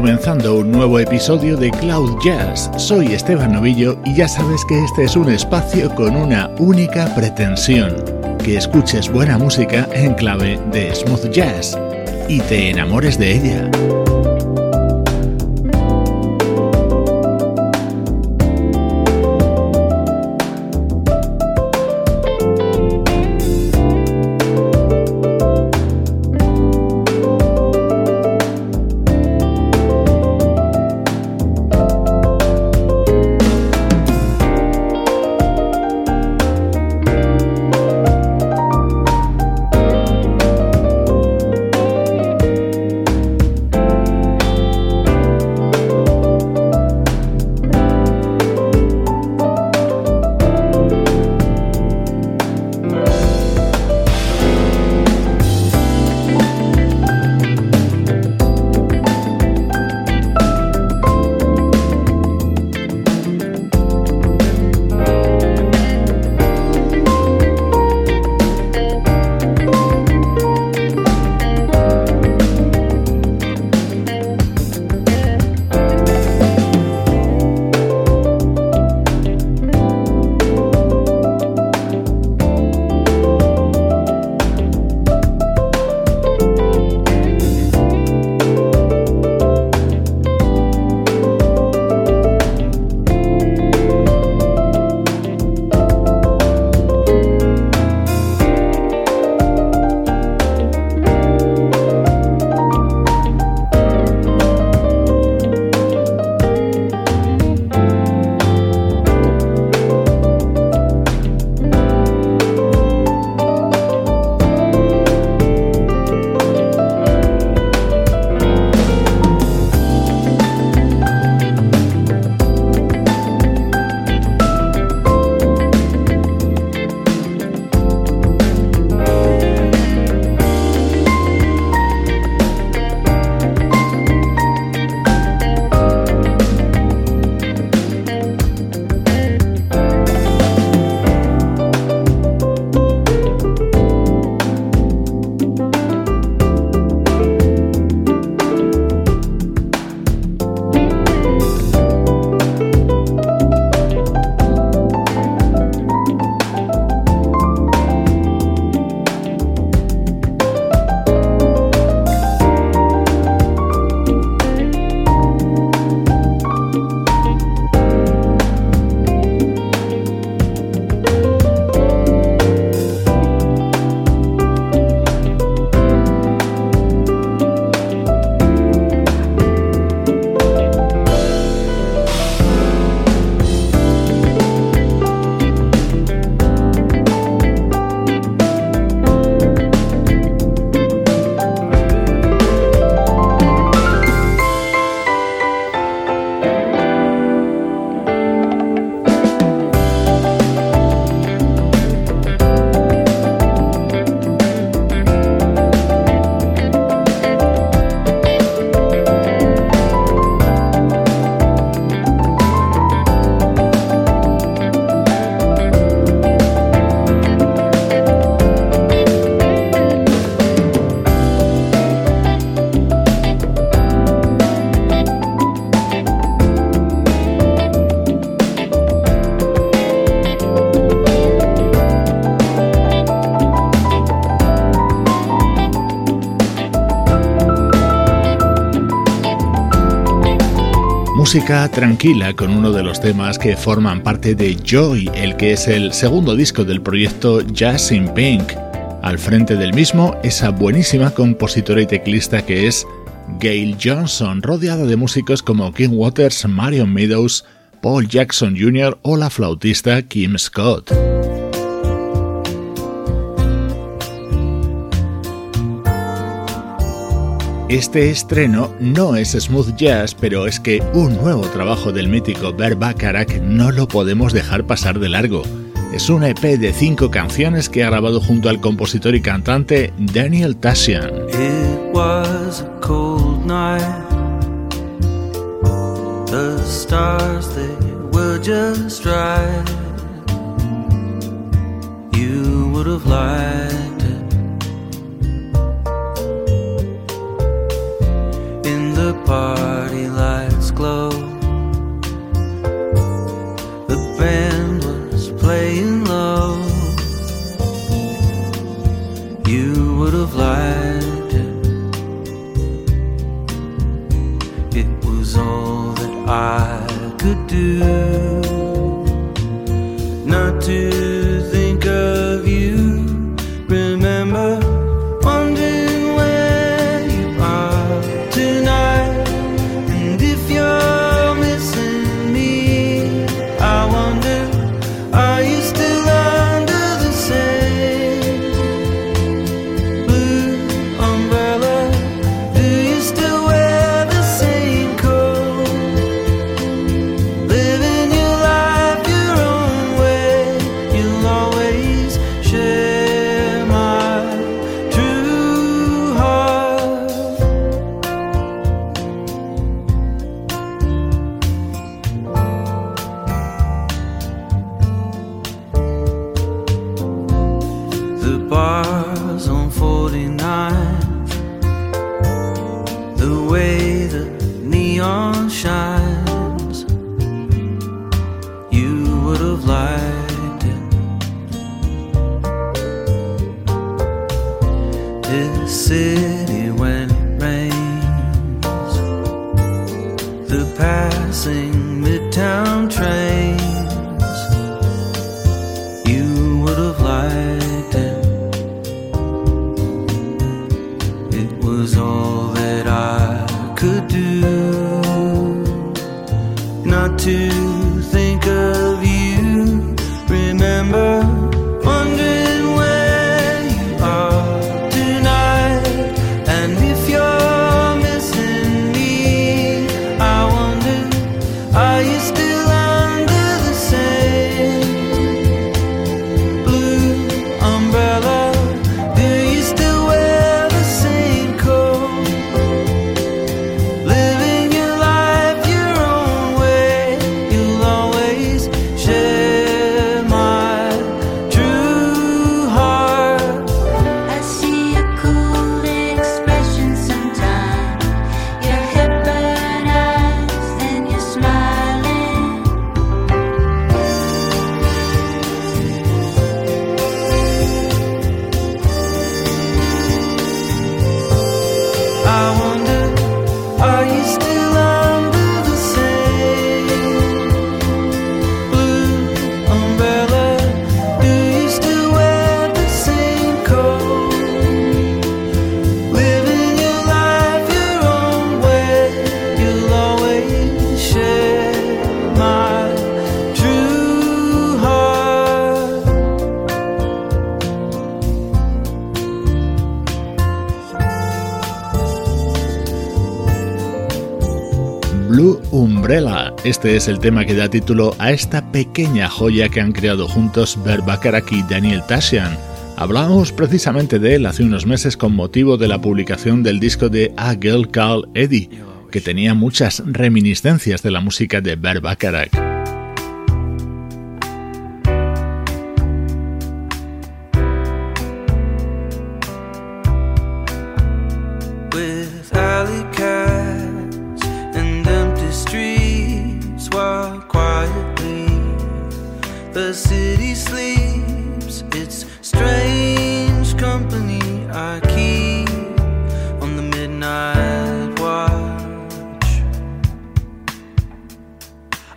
Comenzando un nuevo episodio de Cloud Jazz, soy Esteban Novillo y ya sabes que este es un espacio con una única pretensión, que escuches buena música en clave de smooth jazz y te enamores de ella. Música tranquila con uno de los temas que forman parte de Joy, el que es el segundo disco del proyecto Jazz in Pink. Al frente del mismo, esa buenísima compositora y teclista que es Gail Johnson, rodeada de músicos como King Waters, Marion Meadows, Paul Jackson Jr. o la flautista Kim Scott. Este estreno no es smooth jazz, pero es que un nuevo trabajo del mítico Bert Bacharach no lo podemos dejar pasar de largo. Es un EP de cinco canciones que ha grabado junto al compositor y cantante Daniel liked the party lights glow. The band was playing low. You would have liked it. It was all that I could do. Not to Este es el tema que da título a esta pequeña joya que han creado juntos Bert Bacharach y Daniel Tashian. Hablábamos precisamente de él hace unos meses con motivo de la publicación del disco de A Girl Called Eddie, que tenía muchas reminiscencias de la música de Bert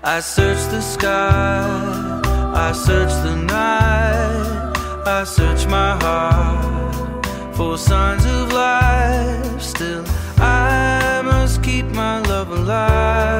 I search the sky I search the night I search my heart for signs of life. Still, I must keep my love alive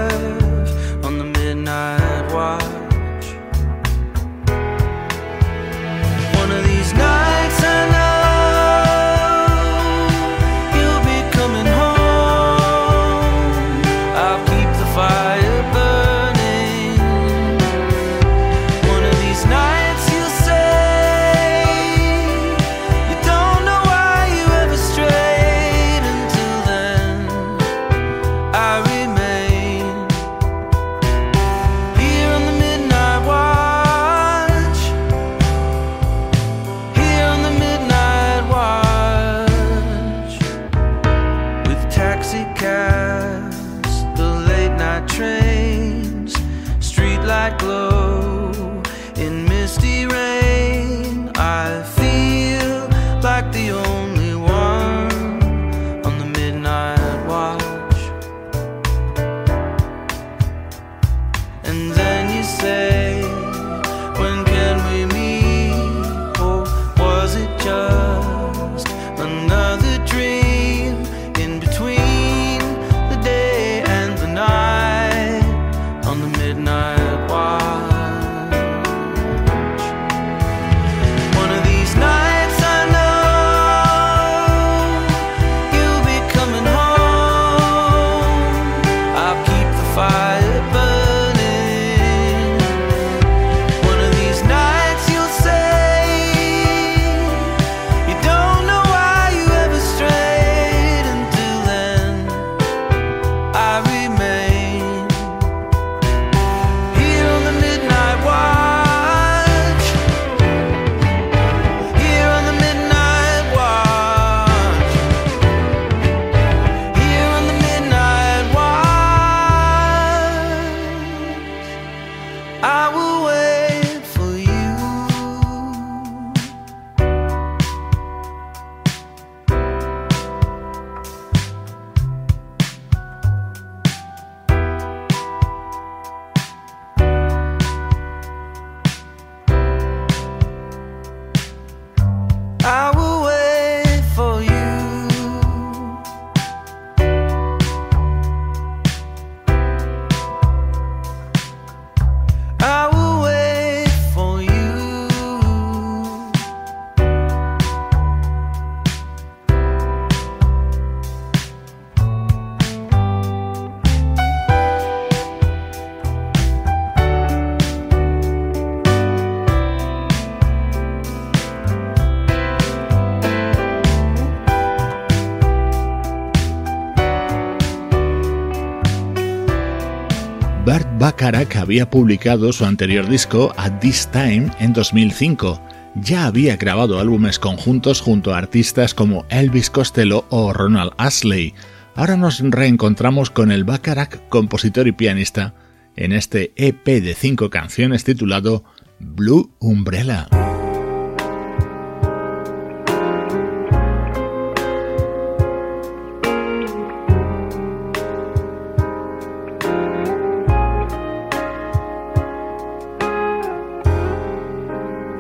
Bacharach había publicado su anterior disco At This Time en 2005. Ya había grabado álbumes conjuntos junto a artistas como Elvis Costello o Ronald Ashley. Ahora nos reencontramos con el Bacharach, compositor y pianista, en este EP de cinco canciones titulado Blue Umbrella.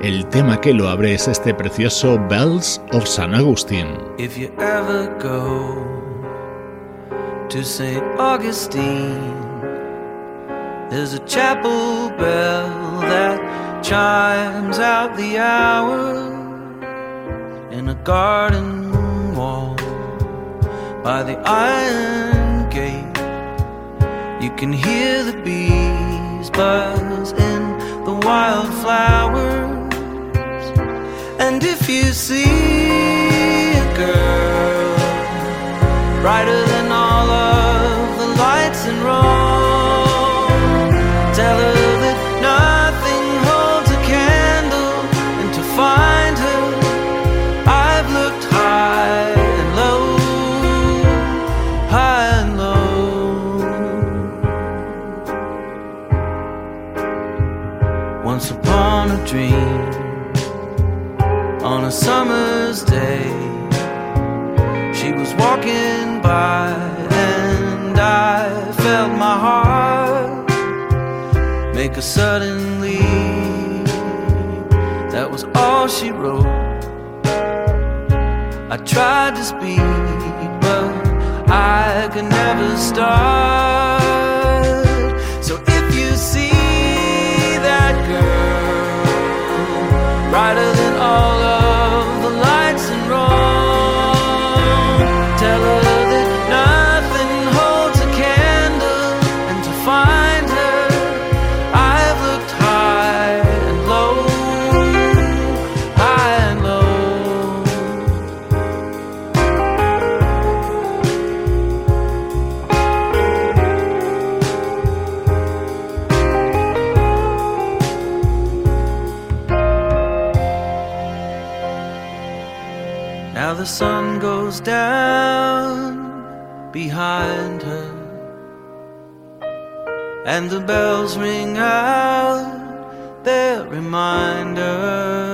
El tema que lo abre es este precioso Bells of San Agustín. If you ever go to St. Augustine, there's a chapel bell that chimes out the hour in a garden wall by the iron gate. You can hear the bees buzz in the wildflowers. And if you see a girl brighter than all of the lights in Rome, summer's day. She was walking by, and I felt my heart make a sudden leap. That was all she wrote. I tried to speak, but I could never start. So if you see that girl brighter than the sun goes down behind her. and the bells ring out their reminder.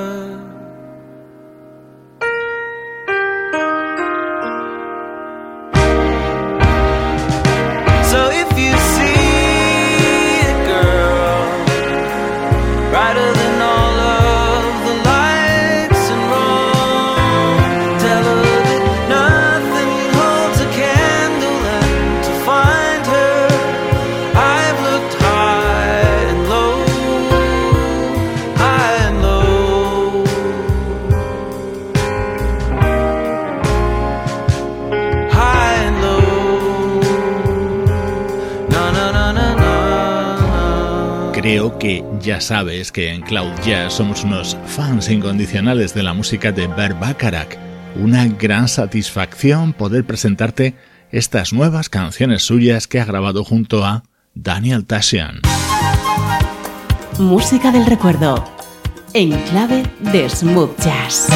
Ya sabes que en Cloud Jazz somos unos fans incondicionales de la música de Bert Bacharach. Una gran satisfacción poder presentarte estas nuevas canciones suyas que ha grabado junto a Daniel Tashian. Música del recuerdo, en clave de smooth jazz.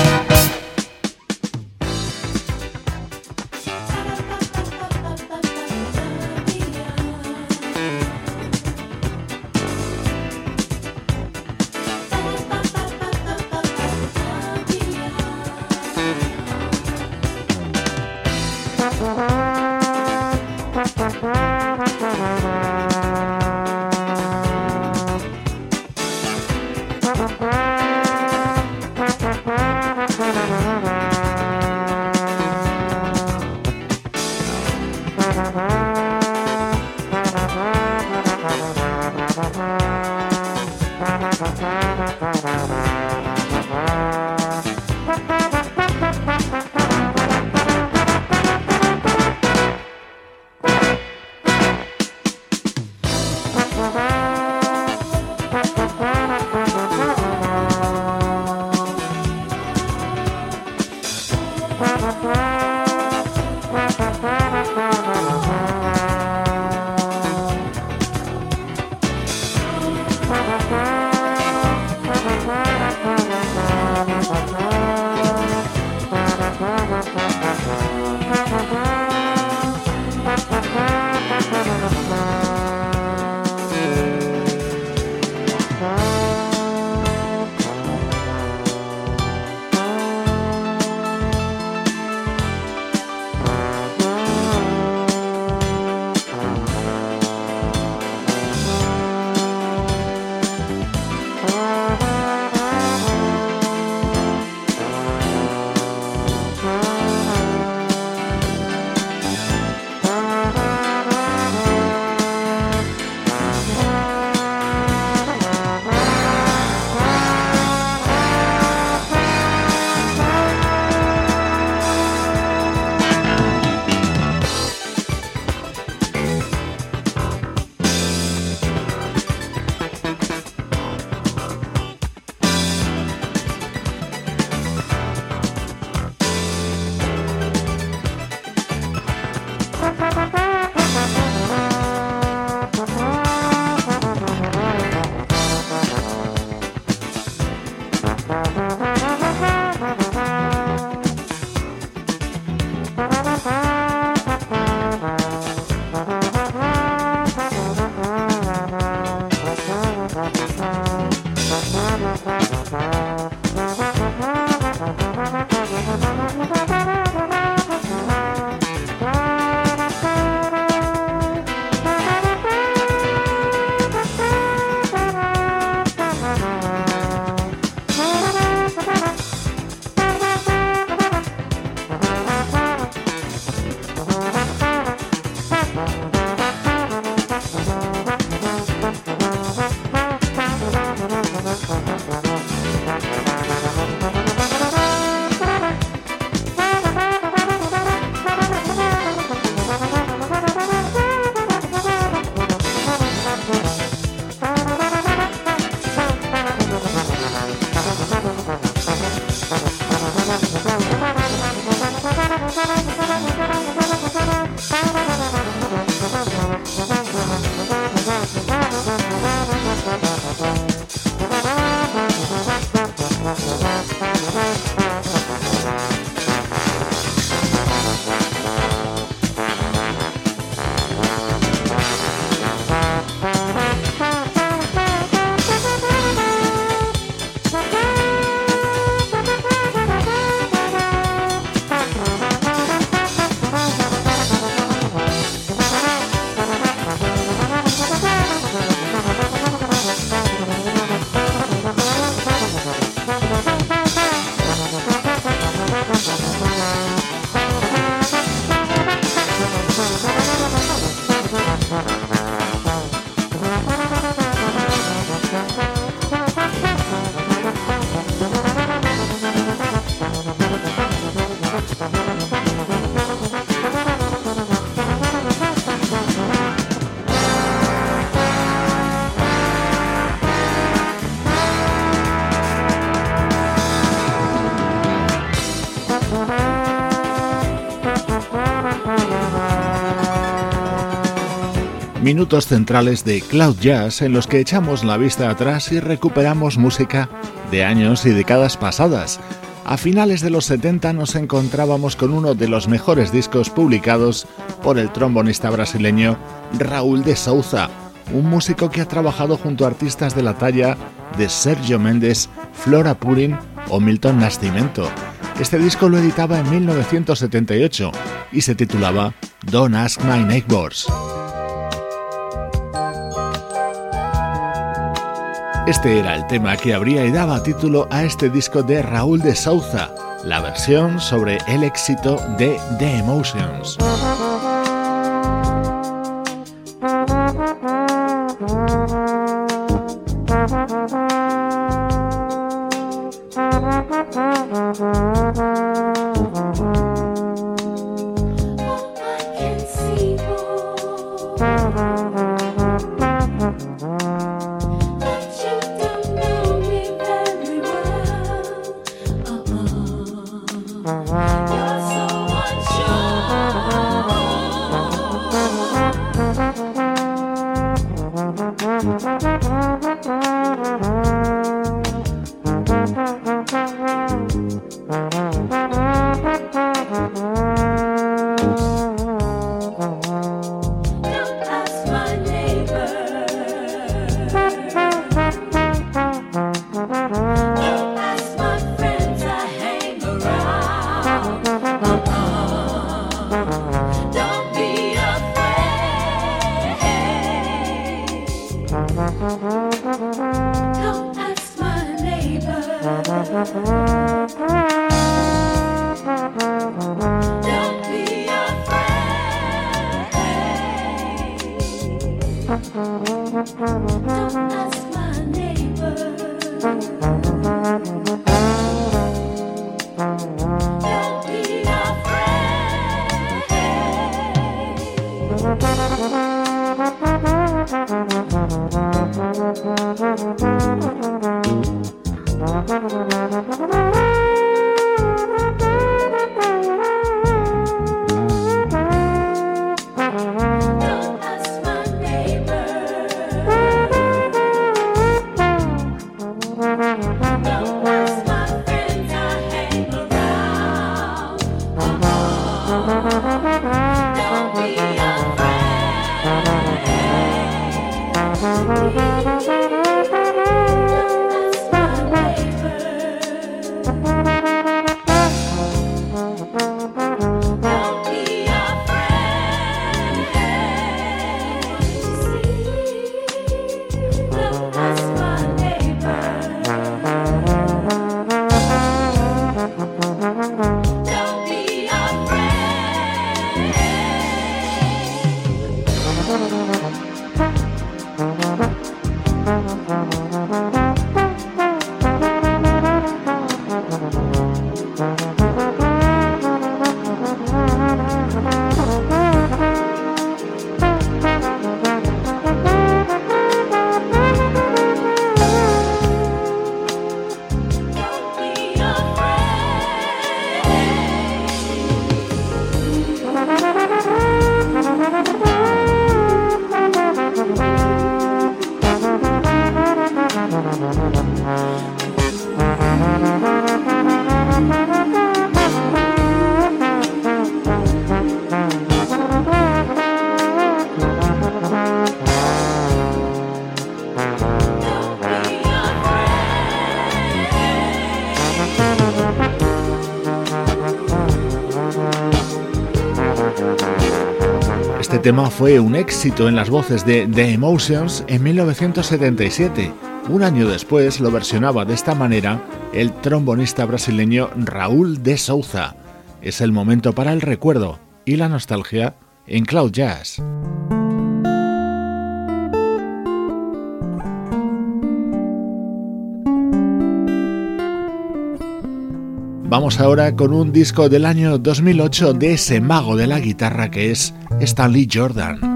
Minutos centrales de Cloud Jazz en los que echamos la vista atrás y recuperamos música de años y décadas pasadas. A finales de los 70 nos encontrábamos con uno de los mejores discos publicados por el trombonista brasileño Raúl de Souza, un músico que ha trabajado junto a artistas de la talla de Sergio Méndez, Flora Purin o Milton Nascimento. Este disco lo editaba en 1978 y se titulaba Don't Ask My Neighbors. Este era el tema que abría y daba título a este disco de Raúl de Souza, la versión sobre el éxito de The Emotions. Tema fue un éxito en las voces de The Emotions en 1977. Un año después lo versionaba de esta manera el trombonista brasileño Raúl de Souza. Es el momento para el recuerdo y la nostalgia en Cloud Jazz. Vamos ahora con un disco del año 2008 de ese mago de la guitarra que es Stanley Jordan.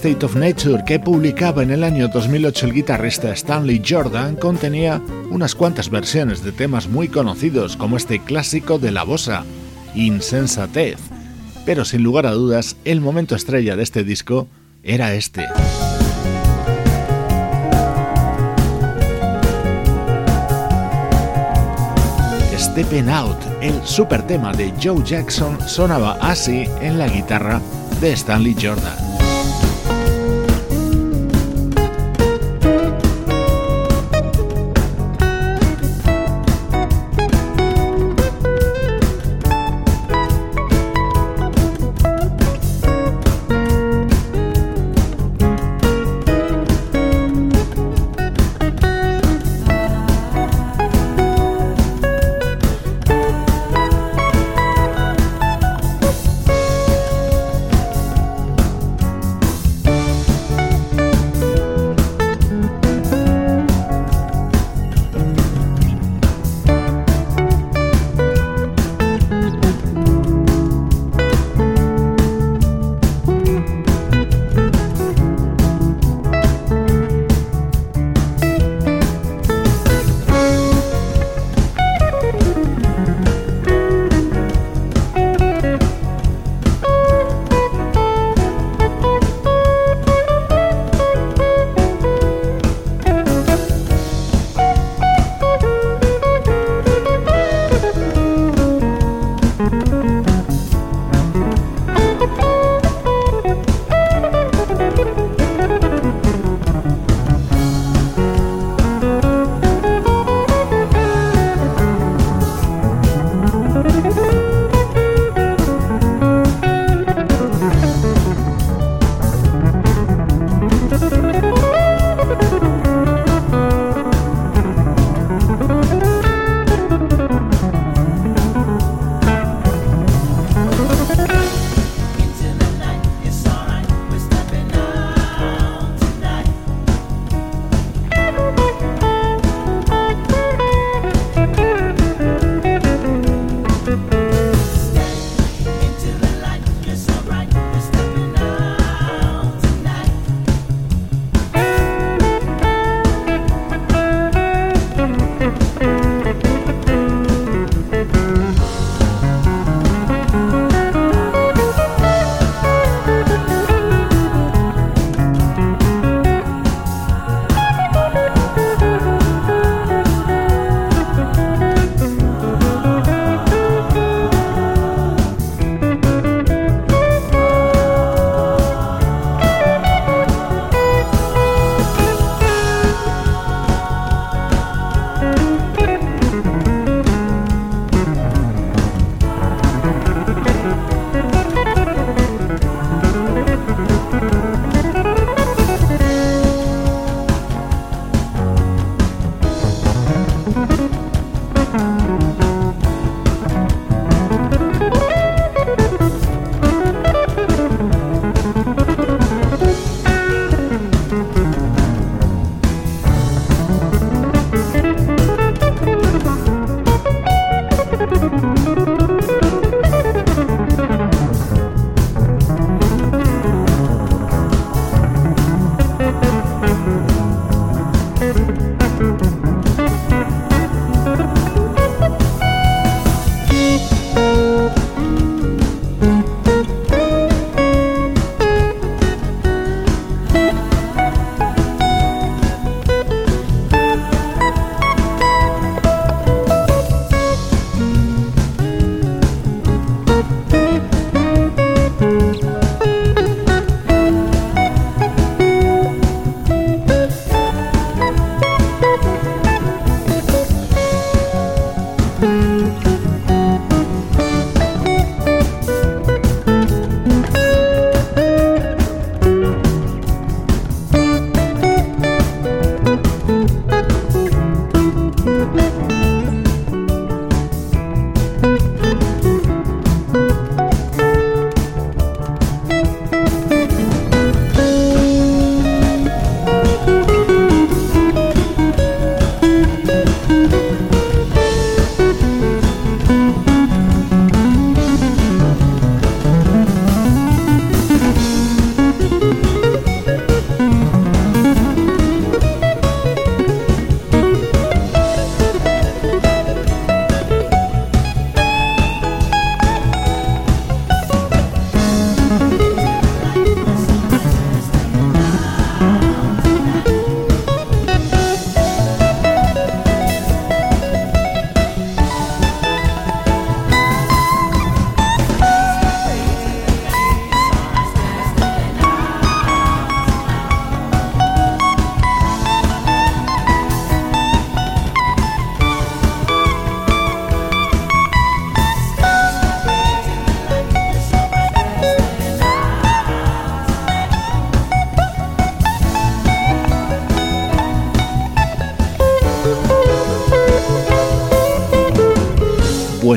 State of Nature que publicaba en el año 2008 el guitarrista Stanley Jordan contenía unas cuantas versiones de temas muy conocidos como este clásico de la bossa, Insensatez. Pero sin lugar a dudas, el momento estrella de este disco era este. Stepping Out, el super tema de Joe Jackson, sonaba así en la guitarra de Stanley Jordan.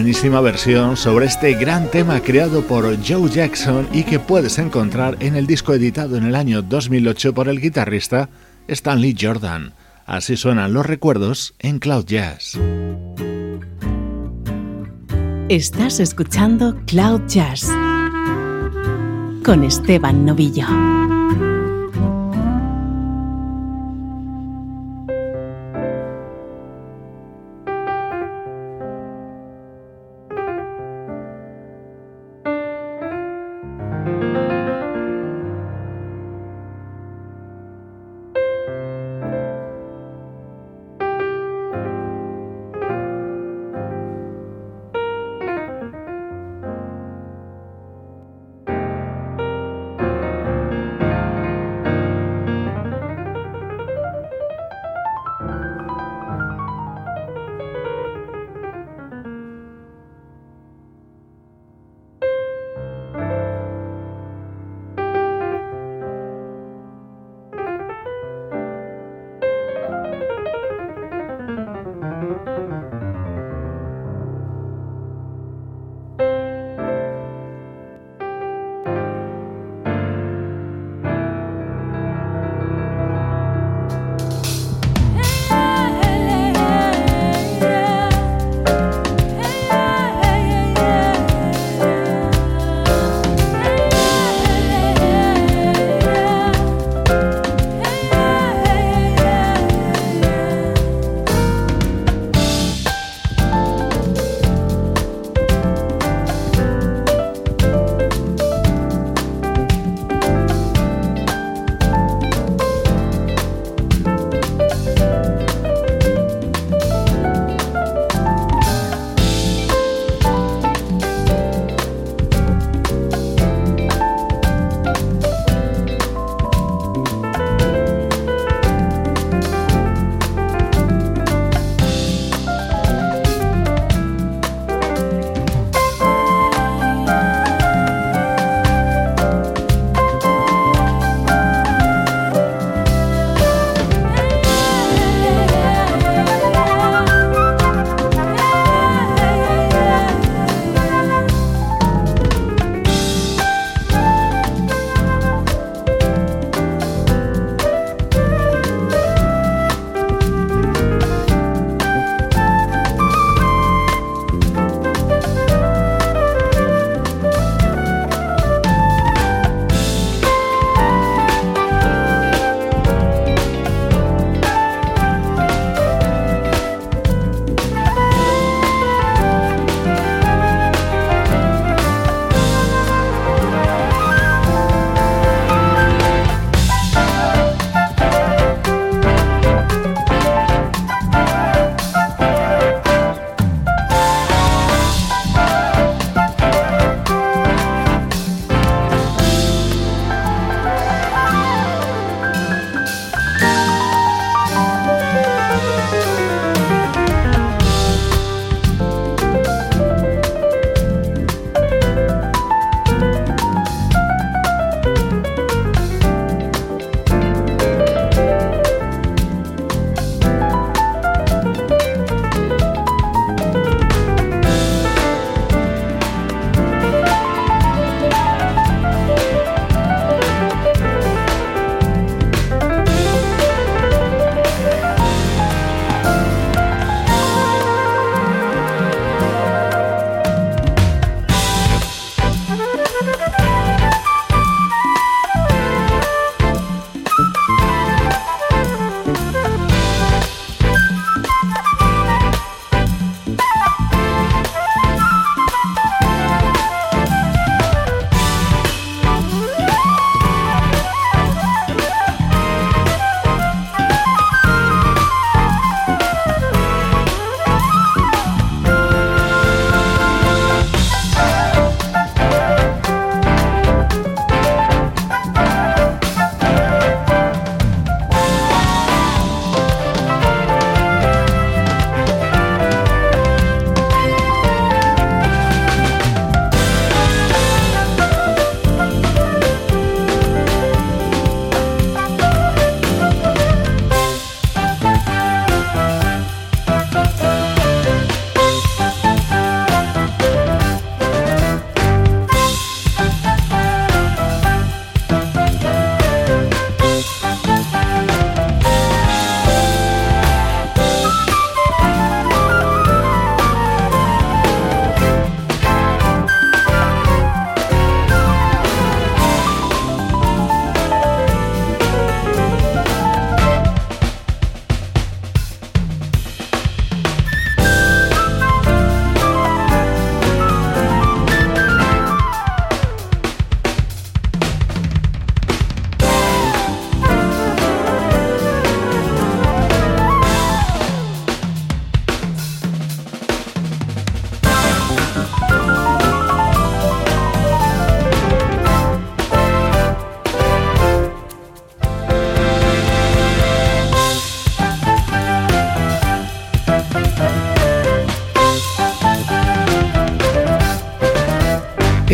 Buenísima versión sobre este gran tema creado por Joe Jackson y que puedes encontrar en el disco editado en el año 2008 por el guitarrista Stanley Jordan. Así suenan los recuerdos en Cloud Jazz. Estás escuchando Cloud Jazz con Esteban Novillo.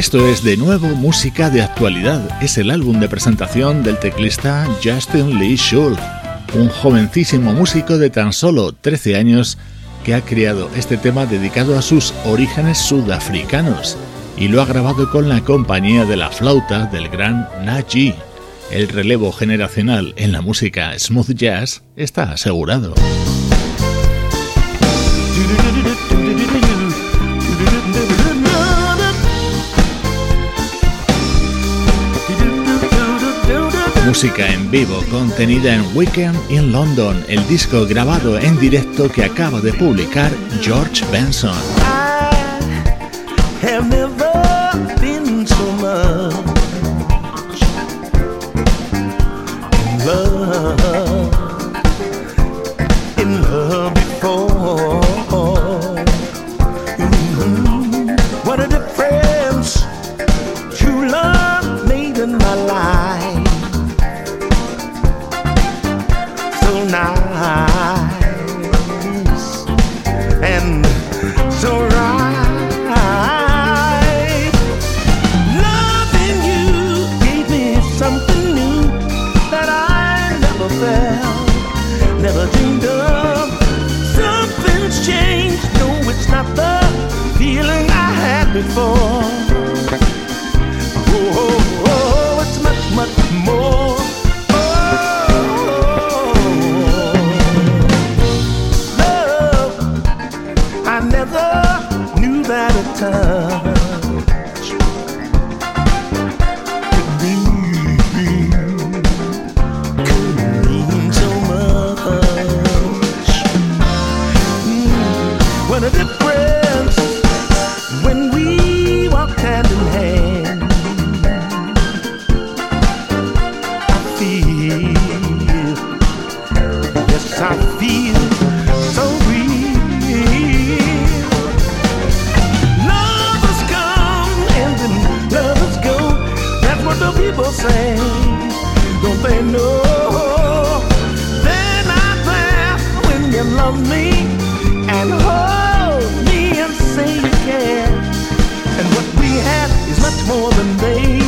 Esto es de nuevo música de actualidad. Es el álbum de presentación del teclista Justin Lee Schultz, un jovencísimo músico de tan solo 13 años que ha creado este tema dedicado a sus orígenes sudafricanos y lo ha grabado con la compañía de la flauta del gran Naji. El relevo generacional en la música smooth jazz está asegurado. música en vivo contenida en Weekend in London, el disco grabado en directo que acaba de publicar George Benson. the people say, don't they know? They're not there when you love me and hold me and say you care. And what we have is much more than they.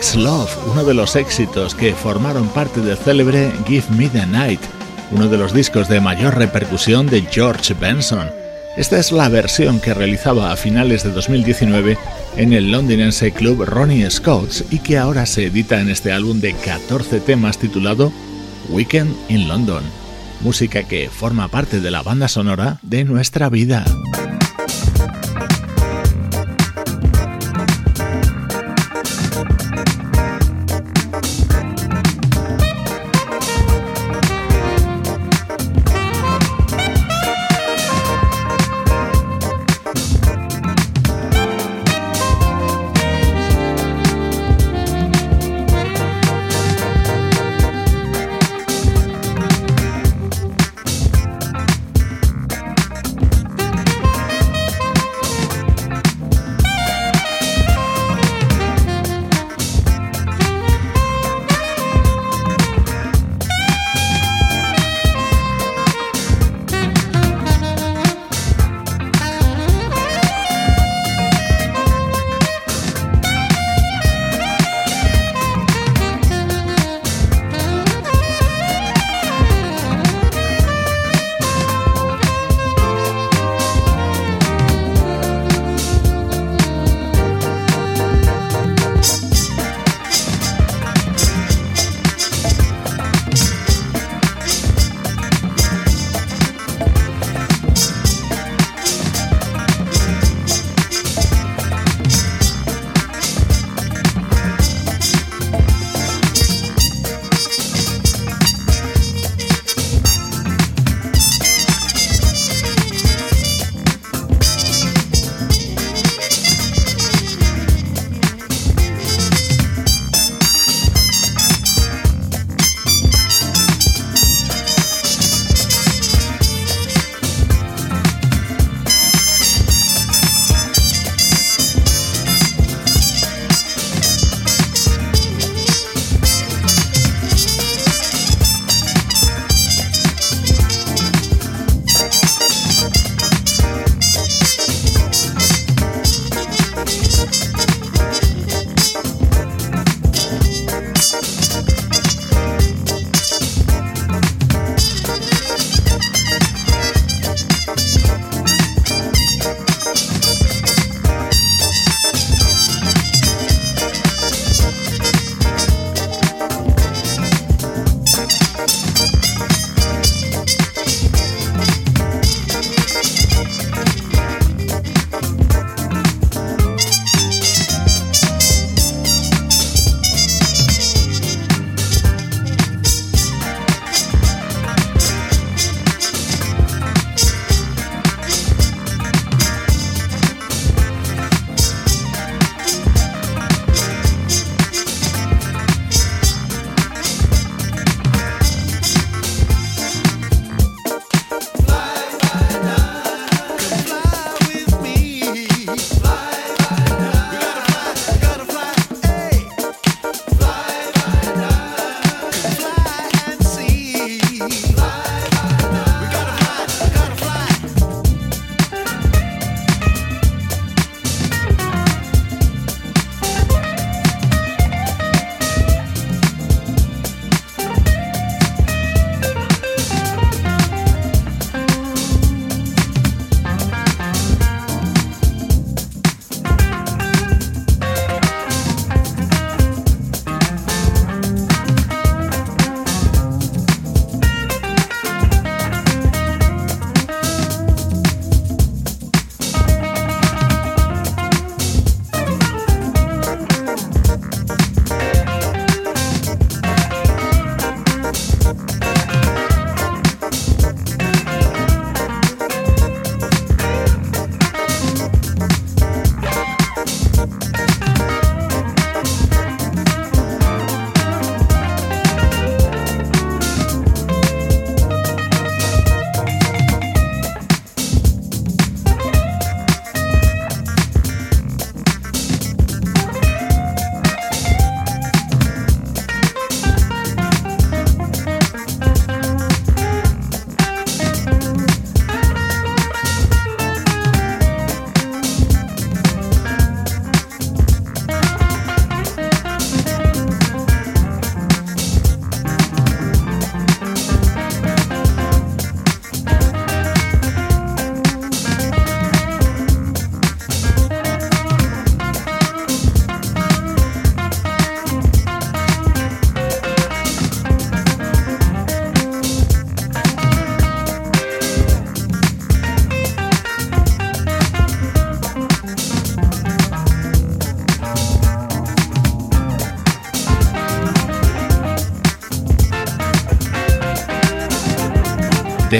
Love X Love, uno de los éxitos que formaron parte del célebre Give Me the Night, uno de los discos de mayor repercusión de George Benson. Esta es la versión que realizaba a finales de 2019 en el londinense club Ronnie Scott's y que ahora se edita en este álbum de 14 temas titulado Weekend in London, música que forma parte de la banda sonora de nuestra vida.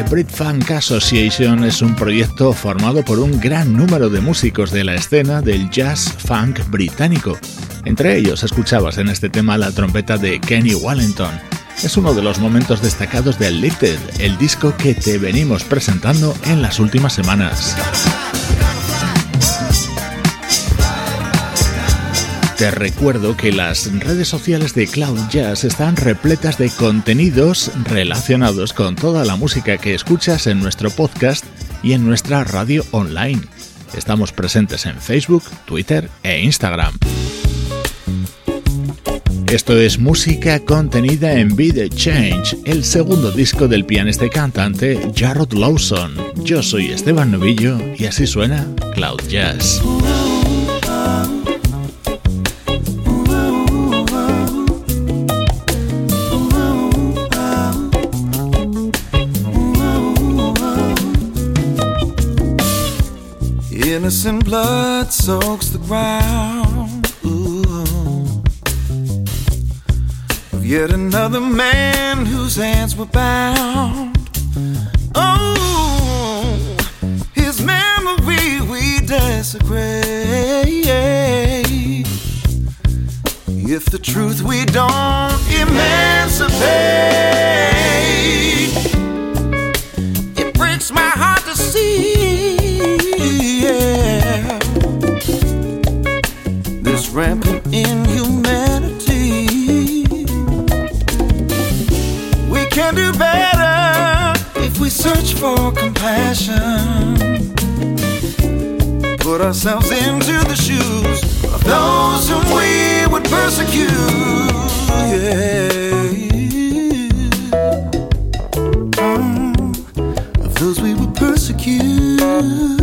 The Brit Funk Association es un proyecto formado por un gran número de músicos de la escena del jazz funk británico. Entre ellos escuchabas en este tema la trompeta de Kenny Wallington. Es uno de los momentos destacados de Lifted, el disco que te venimos presentando en las últimas semanas. Te recuerdo que las redes sociales de Cloud Jazz están repletas de contenidos relacionados con toda la música que escuchas en nuestro podcast y en nuestra radio online. Estamos presentes en Facebook, Twitter e Instagram. Esto es música contenida en Be The Change, el segundo disco del pianista y cantante Jarrod Lawson. Yo soy Esteban Novillo y así suena Cloud Jazz. Innocent blood soaks the ground. Ooh. Of yet another man whose hands were bound. Oh, his memory we desecrate. If the truth we don't emancipate, it breaks my heart to see. This rampant inhumanity. We can do better if we search for compassion. Put ourselves into the shoes of those whom we would persecute. Yeah. Mm, of those we would persecute.